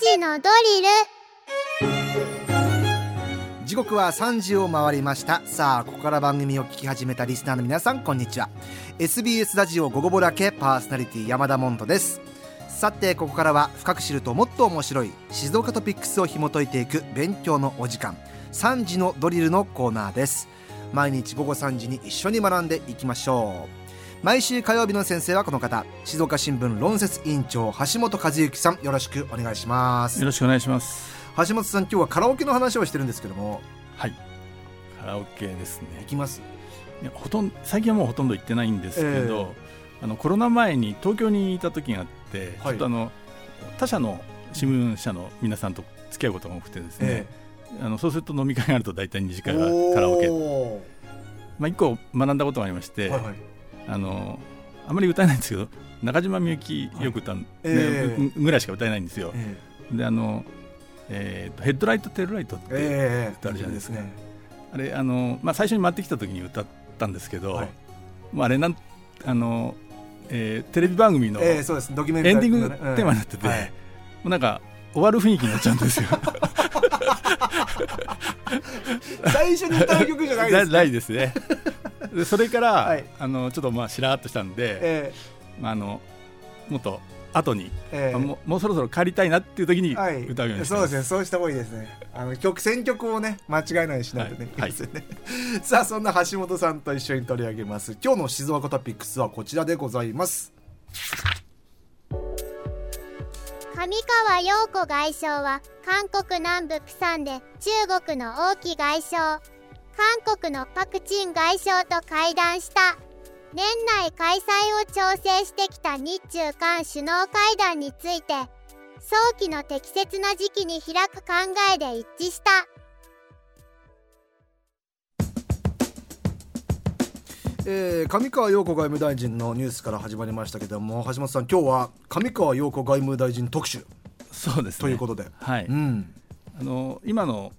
時のドリル。時刻は3時を回りました。さあここから番組を聞き始めたリスナーの皆さんこんにちは。SBS ラジオ午後ぼらけパーソナリティ山田モントです。さてここからは深く知るともっと面白い静岡トピックスを紐解いていく勉強のお時間3時のドリルのコーナーです。毎日午後3時に一緒に学んでいきましょう。毎週火曜日の先生はこの方。静岡新聞論説委員長橋本和之さん。よろしくお願いします。よろしくお願いします。橋本さん今日はカラオケの話をしてるんですけども。はい。カラオケですね。行きます？いやほとんど最近はもうほとんど行ってないんですけど、えー、あのコロナ前に東京にいた時があって、はい、ちょっとあの他社の新聞社の皆さんと付き合うことが多くてですね、えー、あのそうすると飲み会があると大体2時間カラオケ。まあ、1個学んだことがありまして、はいはいあのあまり歌えないんですけど中島みゆきよく歌う、はいえ。ー、ぐらいしか歌えないんですよ。えー、であの、えーと「ヘッドライトテールライト」って歌あるじゃないですか、えーね、あれあの、まあ、最初に回ってきた時に歌ったんですけど、はい、まあ、あれなんあの、えー、テレビ番組のエンディングテーマになってて、もうなんか終わる雰囲気になっちゃうんですよ。最初に歌う曲じゃないですね ないですね でそれから、はい、あのちょっとまあしらっとしたんで、えー、まあ、あのもっと後に、えー、ももうそろそろ帰りたいなっていう時に歌うようにして、はい、そうですね。そうした方がいいですね。あの曲選曲をね間違えないようにしないとね、はい、い。いですよね、さあそんな橋本さんと一緒に取り上げます。今日の静岡トピックスはこちらでございます。上川陽子外相は韓国南部プサンで中国の王毅外相韓国のパク・チン外相と会談した。年内開催を調整してきた日中韓首脳会談について早期の適切な時期に開く考えで一致した。えー、上川陽子外務大臣のニュースから始まりましたけども橋本さん今日は上川陽子外務大臣特集そうです、ね、ということで、はい、うん、あの今の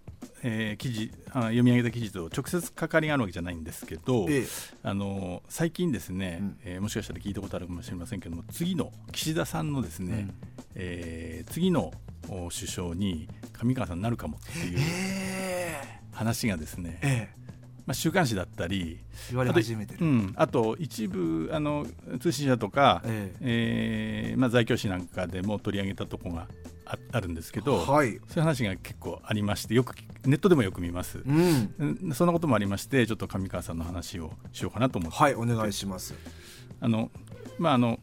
えー、記事あ読み上げた記事と直接関わりがあるわけじゃないんですけど、ええ、あの最近ですね、うん、えー、もしかしたら聞いたことあるかもしれませんけども次の岸田さんのですね、うん、えー、次の首相に上川さんになるかもっていう話がですね、ええ。まあ、週刊誌だったり言われ始めてる、うん、あと一部あの通信社とか、ええ。えーまあ、在京誌なんかでも取り上げたところがああるんですけど、はい、そういう話が結構ありましてよくネットでもよく見ます、うん、そんなこともありましてちょっと上川さんの話をしようかなと思って。はいお願いします。あのまああの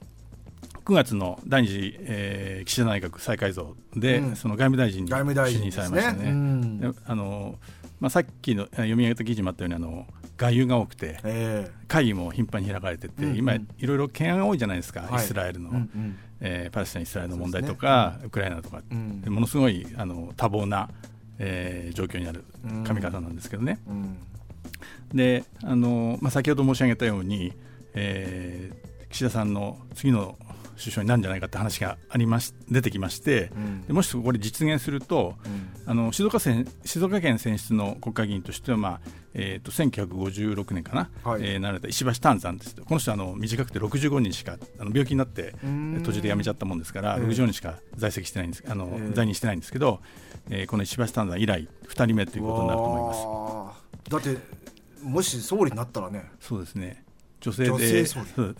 9月の第二次、えー、岸田内閣再改造で、うん、その外務大臣に就任されましたね。ねうん、あのまあ、さっきの読み上げた記事もあったようにあの外遊が多くて、えー、会議も頻繁に開かれてて、うんうん、今いろいろ懸案が多いじゃないですか、はい、イスラエルの、うんうん、えー、パレスチナ・イスラエルの問題とか、ね。うん、ウクライナとか、うん、ものすごいあの多忙な、えー、状況にある上方なんですけどね。うん、であの、まあ、先ほど申し上げたように、えー、岸田さんの次の首相になるんじゃないかって話がありまし出てきまして、うん、でもしこれ実現すると、うん、あの静岡県静岡県選出の国会議員としては、まあえーと、1956年かな、はい、えー、なられた石橋丹山ですこの人はあの短くて65人しかあの病気になって途中で辞めちゃったもんですから、65人しか在籍してないんですあの、えー、在任してないんですけど、えー、この石橋丹山以来2人目ということになると思います。だってもし総理になったらね。そうですね。女性で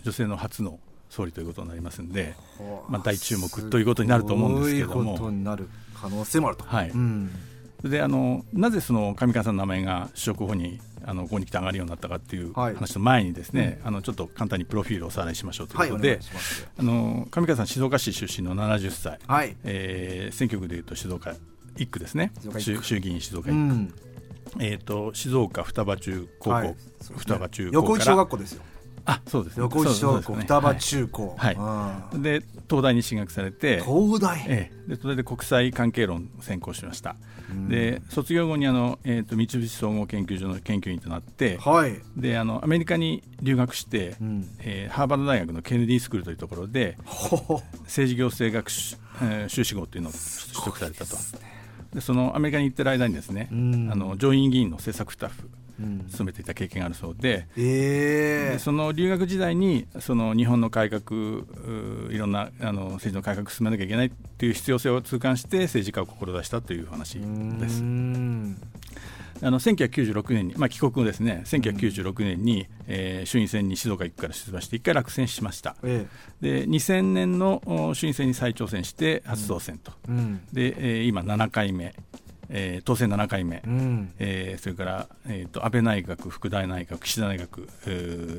女性の初の総理ということになりますので、まあ、大注目ということになると思うんですけども。ことになる可能性もあると。はい、うん、であのなぜその上川さんの名前が首相候補にあのここに来て上がるようになったかっていう話の前にですね、はい、あのちょっと簡単にプロフィールをおさらいしましょうということで、はい、あの上川さん静岡市出身の70歳、はい、えー、選挙区でいうと静岡一区ですね。衆議院静岡一区、うん、えーと、静岡双葉中高校、はい。ね、双葉中高横井小学校ですよあそうです、ね、横石小学校、ね、双葉中高、はい、はい、で東大に進学されて。東大、ええ、でそれで国際関係論専攻しました、で卒業後にあの、えーと、三菱総合研究所の研究員となって、はい、であのアメリカに留学して、うん、えー、ハーバード大学のケネディスクールというところで政治行政学修,、えー、修士号というのを取得されたと。でそのアメリカに行ってる間にですね、あの上院議員の政策スタッフ勤めていた経験があるそうで。うん、その留学時代にその日本の改革いろんなあの政治の改革を進めなきゃいけないという必要性を痛感して政治家を志したという話です。あの1996年に、まあ、帰国後ですね。1996年に、えー、衆院選に静岡1区から出馬して1回落選しました、ええ、で2000年の衆院選に再挑戦して初当選と、うん、で、えー、今7回目えー、当選7回目、うん、えー、それから、えーと、安倍内閣、副大内閣、岸田内閣、え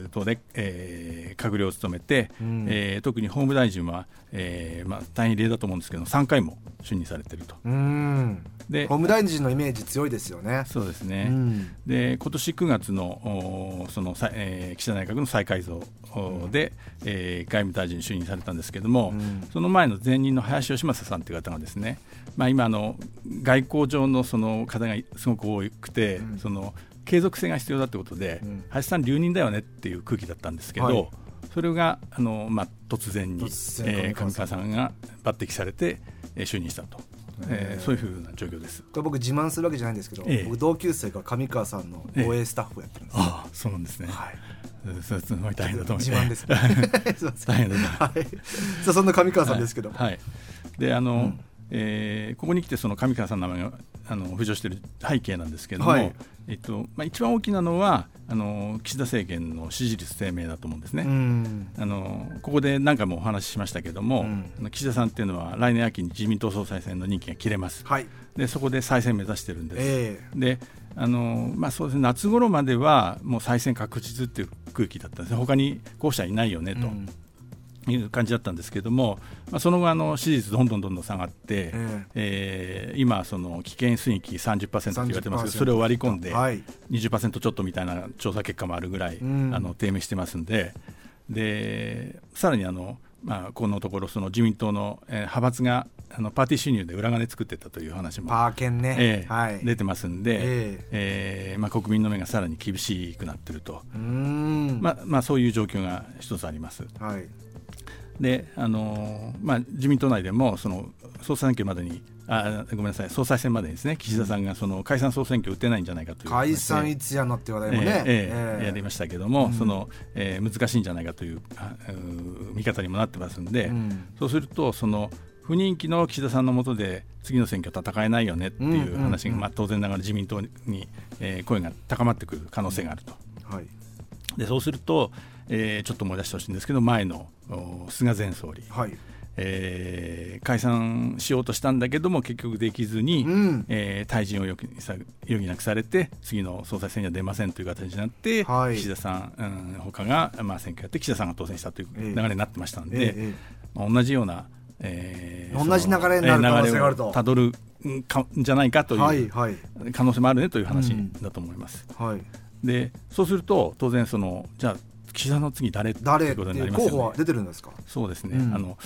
ー、等で、えー、閣僚を務めて、うん、えー、特に法務大臣は、えーまあ、大変異例だと思うんですけど、3回も就任されていると。うん。で法務大臣のイメージ強いですよね。そうですね、うん、で今年9月のその、えー、岸田内閣の再改造で、うん、えー、外務大臣に就任されたんですけれども、うん、その前の前任の林芳正さんという方がですね、まあ、今の外交上のその課題がすごく多くて、うん、その継続性が必要だということで、うん、林さん留任だよねっていう空気だったんですけど、はい、それがあの、まあ、突然に突えー、上川さんが抜擢されて、えー、就任したと。えー、そういうふうな状況ですこれ僕自慢するわけじゃないんですけど、え僕同級生が上川さんの応援スタッフをやってるんです、えああそうなんですね、はいそれすごい大変だと思い。自慢です、ね。大変だはい。さあそんな上川さんですけど。はい。はい、であの、うんえー、ここに来てその上川さんの名前があの浮上している背景なんですけれども、はい、えっとまあ、一番大きなのはあの岸田政権の支持率低迷だと思うんですね。あのここで何回もお話ししましたけれども、岸田さんっていうのは来年秋に自民党総裁選の任期が切れます。はい、でそこで再選目指してるんです。えー、であのまあ、そうですね夏頃まではもう再選確実っていう空気だったんですね、他に候補者いないよねと。うんいう感じだったんですけれども、まあ、その後あの支持率どんどんどんどん下がって、えー、えー、今その危険水域30%と言われてますけどそれを割り込んで20%ちょっとみたいな調査結果もあるぐらい、あの低迷してますんででさらにあの、まあ、このところその自民党の、えー、派閥があのパーティー収入で裏金作ってたという話もパー券ね、えーはい、出てますんで、えー、えー、まあ、国民の目がさらに厳しくなっていると。まあまあ、そういう状況が一つあります。はいであのまあ、自民党内でもその総裁選挙までにあごめんなさい総裁選までにですね岸田さんがその解散総選挙を打てないんじゃないかという解散いつやのって話題もね、えー、えー、やりましたけども、うん、そのえー、難しいんじゃないかという見方にもなってますんで、うん、そうするとその不人気の岸田さんのもとで次の選挙戦えないよねっていう話が、まあ、当然ながら自民党に、えー、声が高まってくる可能性があると。はい、でそうすると、えー、ちょっと思い出してほしいんですけど前の菅前総理、はい。えー、解散しようとしたんだけども結局できずに、うん、えー、退陣を余儀なくされて次の総裁選には出ませんという形になって、はい、岸田さん、うん、他が、まあ、選挙やって岸田さんが当選したという流れになってましたので、えーえー、まあ、同じような、えー、同じ流れになる可能性があると。たどるかじゃないかという可能性もあるねという話だと思います。はい、でそうすると当然そのじゃあ岸田の次誰誰ってことになりますよね。候補は出てるんですか？そうですね。うん、あの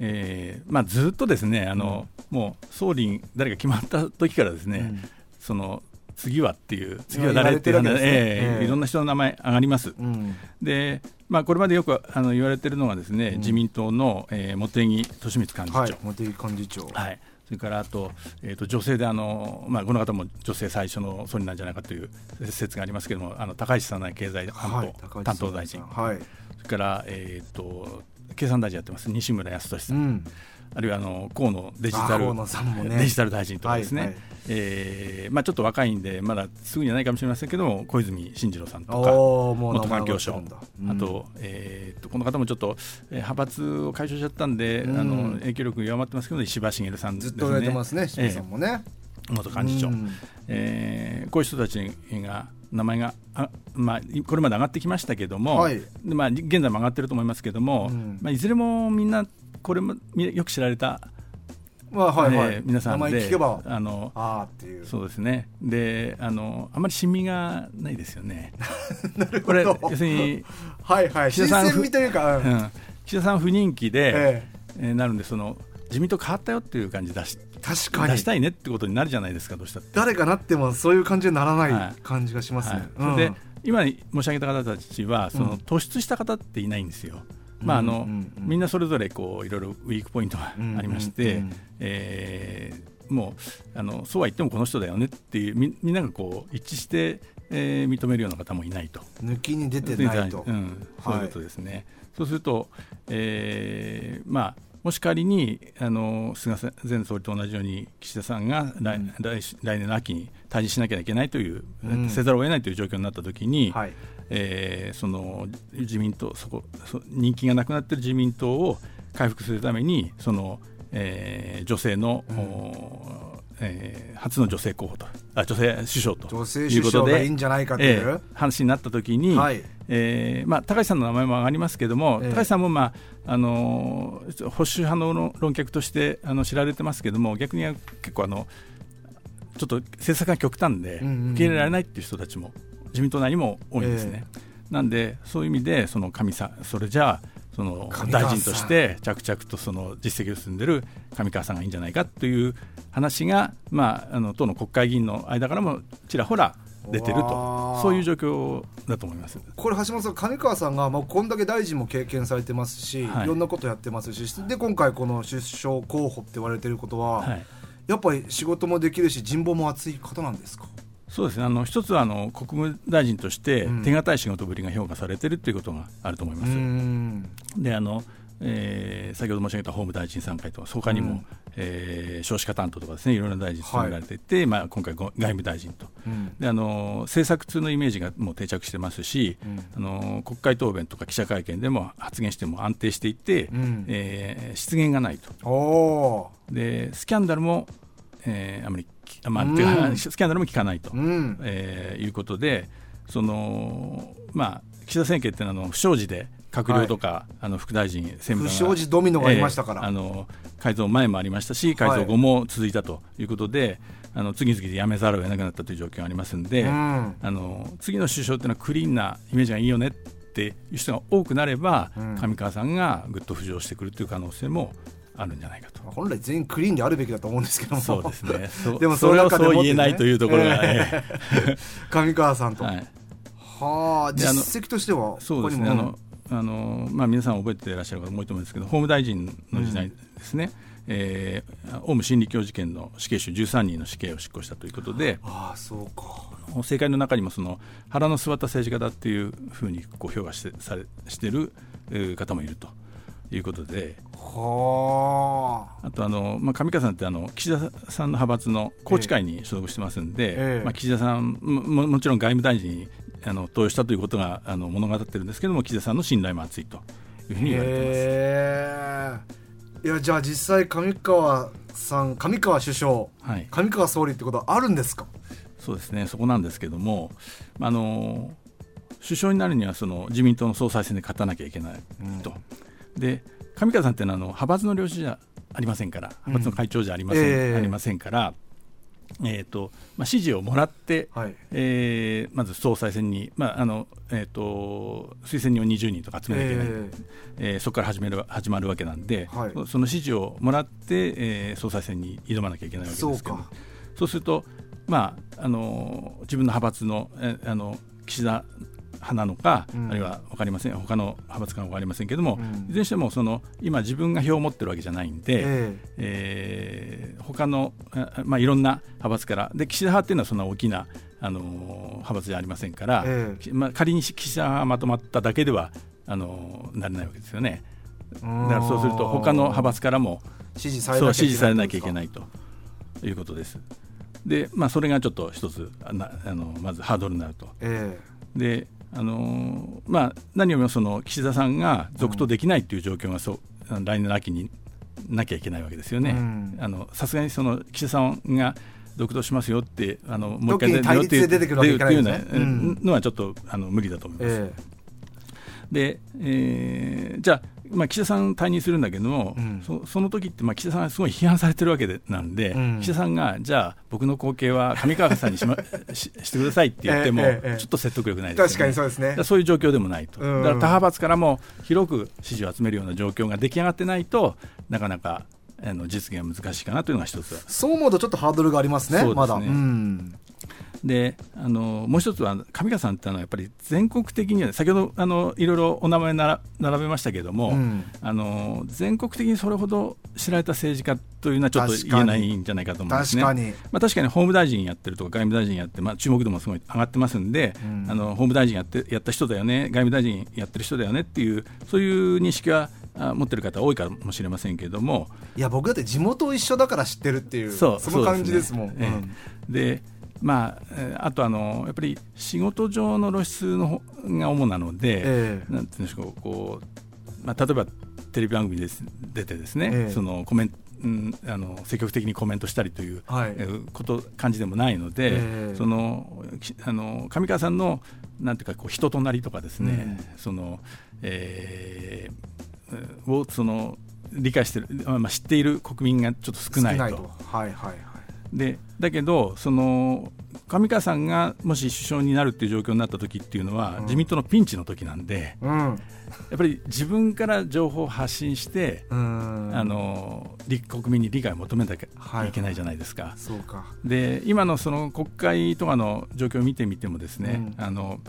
えーまあ、ずっとですねあの、うん、もう総理誰が決まった時からですね、うん、その次はっていう次は誰っていうね。えー、えー、いろんな人の名前上がります。うん、で、まあ、これまでよくあの言われているのがですね、自民党の、えー、茂木敏光幹事長、はい、茂木幹事長、はい、それからあと,、えーと、女性であの、まあ、この方も女性最初の総理なんじゃないかという説がありますけれどもあの高市早苗経済担当はい、担当大臣、はい、それから、えーと、経産大臣やってます。西村康稔さん、うん、あるいはあの河野デジタル、ね、デジタル大臣とかですね、はいはい、えー、まあ、ちょっと若いんでまだすぐにはないかもしれませんけども小泉進次郎さんとか元環境省、うん、あと,、えーと、この方もちょっと、えー、派閥を解消しちゃったんで、うん、あの影響力弱まってますけど石破茂さん、ね、ずっと言われてますね石破さんもね、えー、元幹事長、うん、えー、こういう人たちが名前があ、まあ、これまで上がってきましたけども、はい、まあ、現在も上がってると思いますけども、うん、まあ、いずれもみんなこれもよく知られたまあはいはい、えー、皆さんであのあっていう。そうですね。であのあまり親身がないですよね。なるほど。これ要するにはいはい。岸田さんというか、うん、岸田さん不人気で、ええ。ー、なるんでその自民党変わったよっていう感じ出し確かに。出したいねってことになるじゃないですかどうした誰かなってもそういう感じにならない感じがしますね、はい。はい、で今申し上げた方たちはその突出した方っていないんですよ、うんまああのみんなそれぞれこういろいろウィークポイントがありまして、えー、もうあのそうは言ってもこの人だよねっていうみみんながこう一致して、えー、認めるような方もいないと。抜きに出てないと。うん、そういうことですね。はい、そうすると、えー、まあもし仮にあの菅前総理と同じように岸田さんが来うん、来来年の秋に退陣しなきゃいけないという、うん、せざるを得ないという状況になったときに、はい、えー、その自民党そこそ人気がなくなっている自民党を回復するためにその、えー、女性の、うんえー、初の女性候補とあ女性首相と。いうことでいいんじゃないかという、えー、話になったときに、はい、えー、まあ、高橋さんの名前も上がりますけれども、えー、高橋さんも、まああのー、保守派の論客としてあの知られてますけれども逆に結構あのちょっと政策が極端で受け入れられないっていう人たちも自民党内にも多いんですね。えー、なんでそういう意味でその神さそれじゃあその大臣として着々とその実績を進んでいる上川さんがいいんじゃないかという話が、まあ、あの党の国会議員の間からもちらほら出てると。そういう状況だと思います。これ、橋本さん、上川さんが、まあ、こんだけ大臣も経験されてますし、はい、いろんなことやってますし、で今回、この首相候補って言われてることは、はい、やっぱり仕事もできるし、人望も厚い方なんですか？そうですね。あの一つはあの国務大臣として手堅い仕事ぶりが評価されているということがあると思います。であのえー、先ほど申し上げた法務大臣参会とか、他にも、うん、えー、少子化担当とかですね、いろんな大臣務められていて、はい、まあ、今回、外務大臣と、うん、であの、政策通のイメージがもう定着してますし、うん、あの、国会答弁とか記者会見でも発言しても安定していて、うん、えー、失言がないと。でスキャンダルも、えー、あまりまあ、うん、スキャンダルも聞かないと、うん、えー、いうことで、そのまあ、岸田政権っていうのは不祥事で閣僚とか、はい、あの副大臣、政務不祥事ドミノがありましたから、えー、あの改造前もありましたし、改造後も続いたということで、はい、あの次々で辞めざるを得なくなったという状況がありますので、うん、あの次の首相っていうのはクリーンなイメージがいいよねっていう人が多くなれば、うん、上川さんがぐっと浮上してくるという可能性もあるんじゃないかと。本来全員クリーンであるべきだと思うんですけども。そうですね。でもそれをそう言えないというところが、ね、上川さんと、はい、はあ実績としてはそうですね。あのあの、まあ、皆さん覚えていらっしゃる方も多いと思うんですけど法務大臣の時代ですね、うんえー、オウム真理教事件の死刑囚13人の死刑を執行したということで。ああそうか。政界の中にもその腹の据わった政治家だっていうふうにこう評価してされしてる方もいるということで。はあ。とあの、まあ、上川さんってあの岸田さんの派閥の宏池会に所属してますんで、ええ、まあ、岸田さんももちろん外務大臣にあの投与したということがあの物語ってるんですけども岸田さんの信頼も厚いというふうに言われてます。いやじゃあ実際上川さん上川首相、はい、上川総理ってことはあるんですか？そうですねそこなんですけどもあの首相になるにはその自民党の総裁選で勝たなきゃいけないと、うん、で上川さんっていうのはあの派閥の領袖じゃありませんから派閥の会長じゃありませんうんえ。ー、ありませんからえーとまあ、支持をもらって、はい、えー、まず総裁選に、まああのえーと、推薦人を20人とか集めなきゃいけない、えー、えー、そこから始める始まるわけなんで、はい、その支持をもらって、えー、総裁選に挑まなきゃいけないわけですけどそうすると、まあ、あの自分の派閥の,、えあの岸田派なのか、うん、あるいは分かりません。他の派閥か分かりませんけれども、うん、いずれにしてもその今自分が票を持ってるわけじゃないんで、えーえー、他の、まあ、いろんな派閥からで岸田派っていうのはそんな大きなあの派閥じゃありませんから、えー、まあ、仮に岸田派がまとまっただけではあのなれないわけですよね。だからそうすると他の派閥からも支持されなきゃいけないと。いうことです。で、まあ、それがちょっと一つあのまずハードルになると。えー、であのまあ、何よりもその岸田さんが続投できないという状況がそう来年の秋になきゃいけないわけですよね。さすがにその岸田さんが続投しますよってあのもう一回出るよっていうのはちょっとあの無理だと思います。えー、で、えー、じゃあまあ、岸田さん退任するんだけども、うん、そその時って、まあ、岸田さんはすごい批判されてるわけでなんで、うん、岸田さんがじゃあ僕の後継は上川さんにし,、ま、ししてくださいって言っても、ちょっと説得力ないです、ね、確かにそうですね。そういう状況でもないと、だから他派閥からも広く支持を集めるような状況が出来上がってないとなかなかあの実現は難しいかなというのが一つ。そう思うとちょっとハードルがありますね、すね。まだ。であのもう一つは上川さんってのはやっぱり全国的には先ほどあのいろいろお名前なら並べましたけれども、うん、あの全国的にそれほど知られた政治家というのはちょっと言えないんじゃないかと思うんですね。確かに,、まあ、確かに法務大臣やってるとか外務大臣やって、まあ、注目度もすごい上がってますんで、うん、あの法務大臣やってやった人だよね外務大臣やってる人だよねっていうそういう認識は持ってる方多いかもしれませんけれども。いや僕だって地元一緒だから知ってるっていうその感じですもん。で、まあ、あとあのやっぱり仕事上の露出のが主なので、えー、なんていうんでしょうこう、まあ、例えばテレビ番組で出てですね、えー、そのコメントうん、あの積極的にコメントしたりという、はい、こと、感じでもないので、えー、そのあの上川さんのなんていうかこう人となりとかですね、うん、そのえー、をその理解してる、まあ、知っている国民がちょっと少ないと。はいはいはい。でだけどその上川さんがもし首相になるっていう状況になった時っていうのは、うん、自民党のピンチの時なんで、うん、やっぱり自分から情報を発信して、あの国民に理解を求めなきゃい。けないじゃないですか。はい、で今のその国会とかの状況を見てみてもですね、うん、あの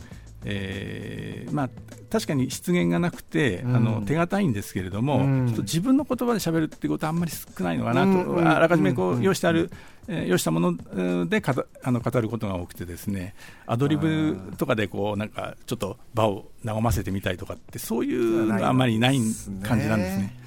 えーまあ、確かに失言がなくて、うん、あの手堅いんですけれども、うん、自分の言葉で喋るってことはあんまり少ないのかなと、うん、あらかじめこう用意してある、えー、用意したものでかあの語ることが多くてですねアドリブとかでこうなんかちょっと場を和ませてみたいとかってそういうのがあんまりない感じなんですね。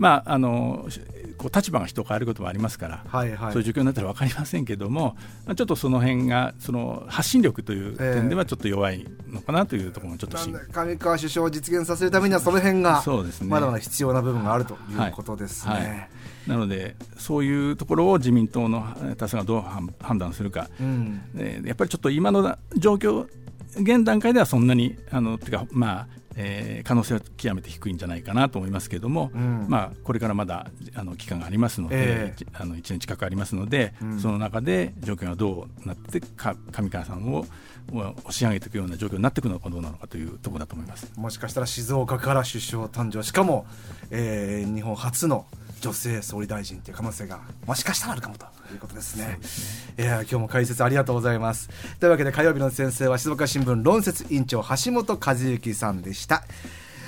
まあ、あのこう立場が人変わることもありますから、はいはい、そういう状況になったら分かりませんけども、ちょっとその辺がその発信力という点ではちょっと弱いのかなというところもちょっと、えー、上川首相を実現させるためにはその辺がまだまだ必要な部分があるということですね。はい。はい。なので、そういうところを自民党の多数がどう判断するか、うん、やっぱりちょっと今の状況、現段階ではそんなに、あのてかまあ、えー、可能性は極めて低いんじゃないかなと思いますけれども、うん、まあ、これからまだあの期間がありますので、えー、あの1年近くありますので、うん、その中で状況がどうなってか上川さんを押し上げていくような状況になっていくのかどうなのかというところだと思います。もしかしたら静岡から首相誕生しかも、えー、日本初の女性総理大臣という可能性がもしかしたらあるかもということですね。すねいや今日も解説ありがとうございます。というわけで火曜日の先生は静岡新聞論説委員長橋本和之さんでした。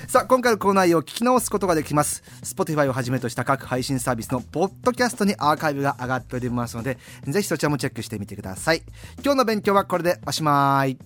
さあ今回のコーナーを聞き直すことができます Spotify をはじめとした各配信サービスのポッドキャストにアーカイブが上がっておりますのでぜひそちらもチェックしてみてください今日の勉強はこれでおしまい